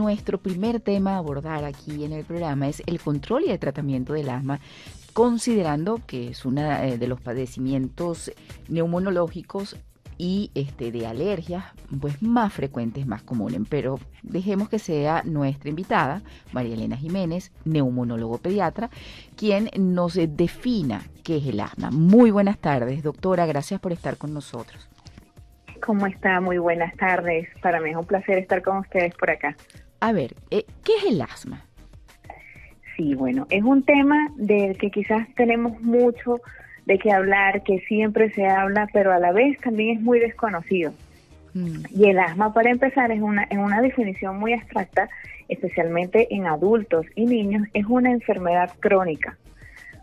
nuestro primer tema a abordar aquí en el programa es el control y el tratamiento del asma, considerando que es uno eh, de los padecimientos neumonológicos y este, de alergias pues más frecuentes, más comunes. Pero dejemos que sea nuestra invitada, María Elena Jiménez, neumonólogo pediatra, quien nos defina qué es el asma. Muy buenas tardes, doctora, gracias por estar con nosotros. ¿Cómo está? Muy buenas tardes. Para mí es un placer estar con ustedes por acá. A ver, eh, ¿qué es el asma? Sí, bueno, es un tema del que quizás tenemos mucho de qué hablar, que siempre se habla, pero a la vez también es muy desconocido. Mm. Y el asma, para empezar, es una, en una definición muy abstracta, especialmente en adultos y niños, es una enfermedad crónica.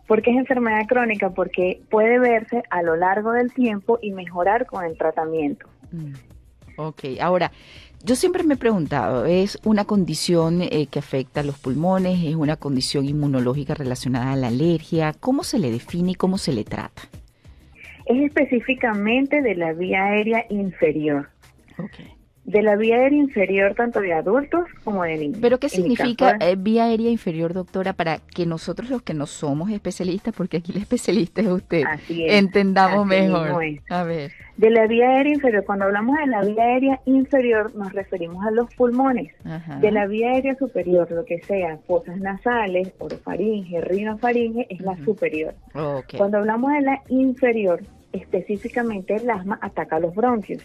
¿Por qué es enfermedad crónica? Porque puede verse a lo largo del tiempo y mejorar con el tratamiento. Mm. Ok, ahora, yo siempre me he preguntado, ¿es una condición eh, que afecta a los pulmones? ¿Es una condición inmunológica relacionada a la alergia? ¿Cómo se le define y cómo se le trata? Es específicamente de la vía aérea inferior. Okay de la vía aérea inferior tanto de adultos como de niños. ¿Pero qué significa eh, vía aérea inferior, doctora, para que nosotros los que no somos especialistas, porque aquí la especialista es usted, entendamos mejor? A ver. De la vía aérea inferior, cuando hablamos de la vía aérea inferior nos referimos a los pulmones. De la vía aérea superior, lo que sea, fosas nasales, orofaringe, rinofaringe, es la superior. Cuando hablamos de la inferior, específicamente el asma ataca los bronquios.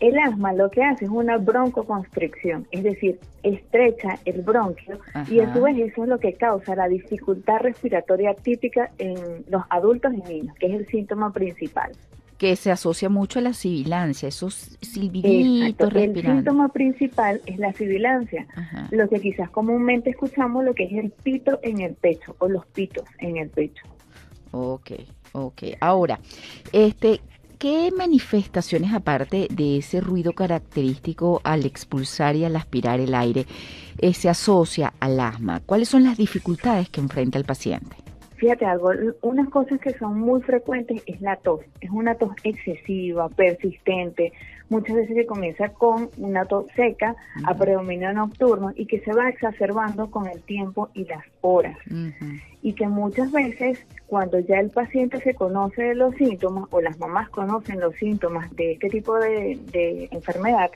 El asma lo que hace es una broncoconstricción, es decir, estrecha el bronquio y a su vez eso es lo que causa la dificultad respiratoria típica en los adultos y niños, que es el síntoma principal. Que se asocia mucho a la sibilancia, esos silbiditos El síntoma principal es la sibilancia, lo que quizás comúnmente escuchamos lo que es el pito en el pecho o los pitos en el pecho. Ok, Ok, ahora, este, ¿qué manifestaciones aparte de ese ruido característico al expulsar y al aspirar el aire eh, se asocia al asma? ¿Cuáles son las dificultades que enfrenta el paciente? Fíjate algo, unas cosas que son muy frecuentes es la tos. Es una tos excesiva, persistente, muchas veces que comienza con una tos seca a predominio nocturno y que se va exacerbando con el tiempo y las horas. Y que muchas veces cuando ya el paciente se conoce de los síntomas o las mamás conocen los síntomas de este tipo de, enfermedad,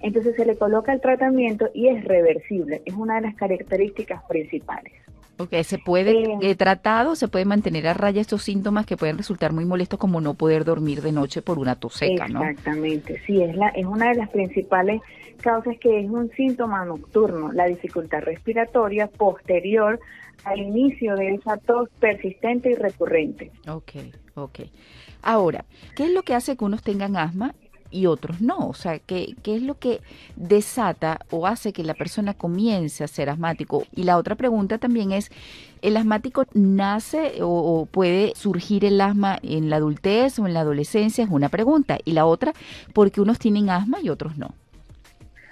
entonces se le coloca el tratamiento y es reversible. Es una de las características principales. Ok, se puede, eh, tratado, se puede mantener a raya estos síntomas que pueden resultar muy molestos como no poder dormir de noche por una tos seca, ¿no? Exactamente, sí, es, la, es una de las principales causas que es un síntoma nocturno, la dificultad respiratoria posterior al inicio de esa tos persistente y recurrente. Ok, ok. Ahora, ¿qué es lo que hace que unos tengan asma y otros no? O sea, ¿qué, ¿qué, es lo que desata o hace que la persona comience a ser asmático? Y la otra pregunta también es, ¿el asmático nace o, puede surgir el asma en la adultez o en la adolescencia? Es una pregunta. Y la otra, ¿por qué unos tienen asma y otros no?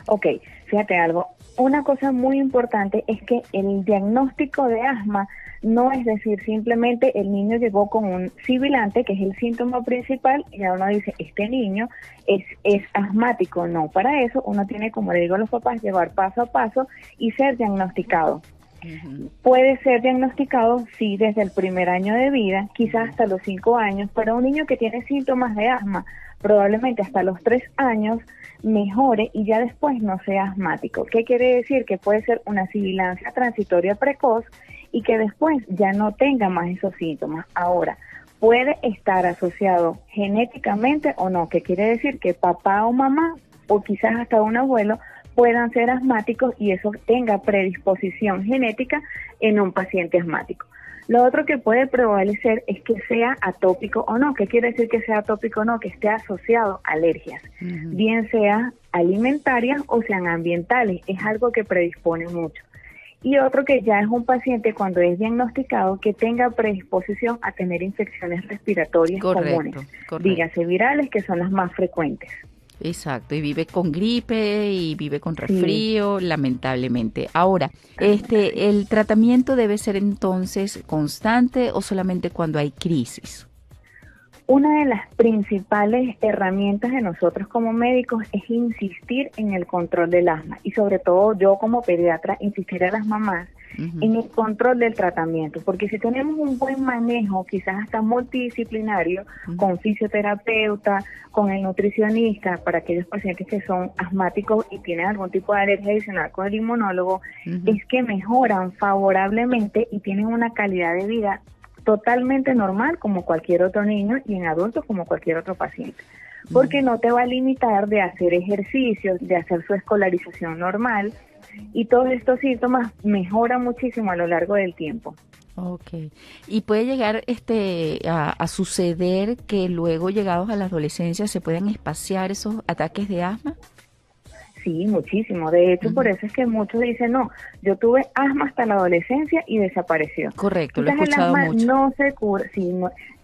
Ok, fíjate algo. Una cosa muy importante es que el diagnóstico de asma no es decir, simplemente el niño llegó con un sibilante, que es el síntoma principal, y uno dice, este niño es, es asmático. No, para eso uno tiene, como le digo a los papás, llevar paso a paso y ser diagnosticado. Puede ser diagnosticado, sí, desde el primer año de vida, quizás hasta los cinco años, pero un niño que tiene síntomas de asma, probablemente hasta los tres años, mejore y ya después no sea asmático. ¿Qué quiere decir? Que puede ser una sibilancia transitoria precoz y que después ya no tenga más esos síntomas. Ahora, puede estar asociado genéticamente o no, que quiere decir que papá o mamá o quizás hasta un abuelo puedan ser asmáticos y eso tenga predisposición genética en un paciente asmático. Lo otro que puede prevalecer es que sea atópico o no. ¿Qué quiere decir que sea atópico o no? Que esté asociado a alergias, bien sea alimentarias o sean ambientales. Es algo que predispone mucho y otro que ya es un paciente cuando es diagnosticado que tenga predisposición a tener infecciones respiratorias comunes, dígase virales, que son las más frecuentes. Exacto, y vive con gripe y vive con resfrío, lamentablemente. Ahora, este, ¿el tratamiento debe ser entonces constante o solamente cuando hay crisis? Una de las principales herramientas de nosotros como médicos es insistir en el control del asma y sobre todo yo como pediatra insistir a las mamás en el control del tratamiento, porque si tenemos un buen manejo, quizás hasta multidisciplinario, con fisioterapeuta, con el nutricionista, para aquellos pacientes que son asmáticos y tienen algún tipo de alergia adicional con el inmunólogo, es que mejoran favorablemente y tienen una calidad de vida totalmente normal como cualquier otro niño y en adultos como cualquier otro paciente. Porque no te va a limitar de hacer ejercicios, de hacer su escolarización normal y todos estos síntomas mejoran muchísimo a lo largo del tiempo. Ok. ¿Y puede llegar este a, a, suceder que luego llegados a la adolescencia se puedan espaciar esos ataques de asma? Sí, muchísimo. De hecho, por eso es que muchos dicen, no, yo tuve asma hasta la adolescencia y desapareció. Correcto, lo he escuchado el asma no se cura, sí,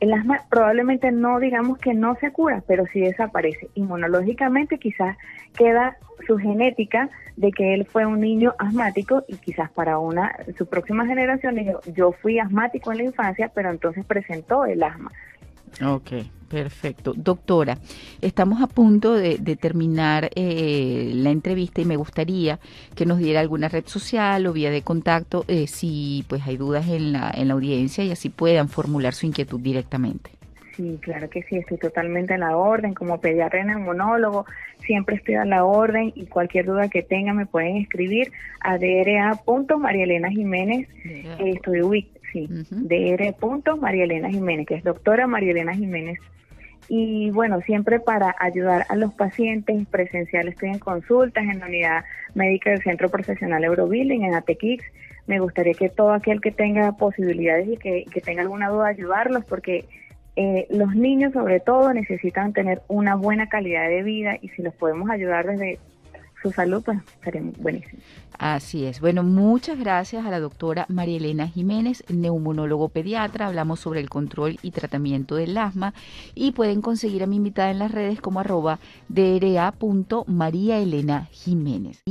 el asma probablemente no digamos que no se cura, pero sí desaparece. Inmunológicamente quizás queda su genética de que él fue un niño asmático y quizás para una su próxima generación yo, yo fui asmático en la infancia, pero entonces presentó el asma. Ok, perfecto. Doctora, estamos a punto de, terminar eh, la entrevista y me gustaría que nos diera alguna red social o vía de contacto eh, si pues hay dudas en la, en la audiencia y así puedan formular su inquietud directamente. Sí, claro que sí, estoy totalmente a la orden. Como pediatra monólogo, siempre estoy a la orden y cualquier duda que tengan me pueden escribir a dra.marielena Jiménez. estoy sí, uh María Elena Jiménez, que es doctora María Elena Jiménez. Y bueno, siempre para ayudar a los pacientes presenciales estoy en consultas en la unidad médica del Centro Profesional Eurobilling, en ATEX. Me gustaría que todo aquel que tenga posibilidades y que, tenga alguna duda ayudarlos porque eh, los niños sobre todo necesitan tener una buena calidad de vida y si los podemos ayudar desde su salud, pues sería buenísimo. Así es. Bueno, muchas gracias a la doctora María Elena Jiménez, neumonólogo pediatra. Hablamos sobre el control y tratamiento del asma y pueden conseguir a mi invitada en las redes como arroba dra.mariaelena Jiménez.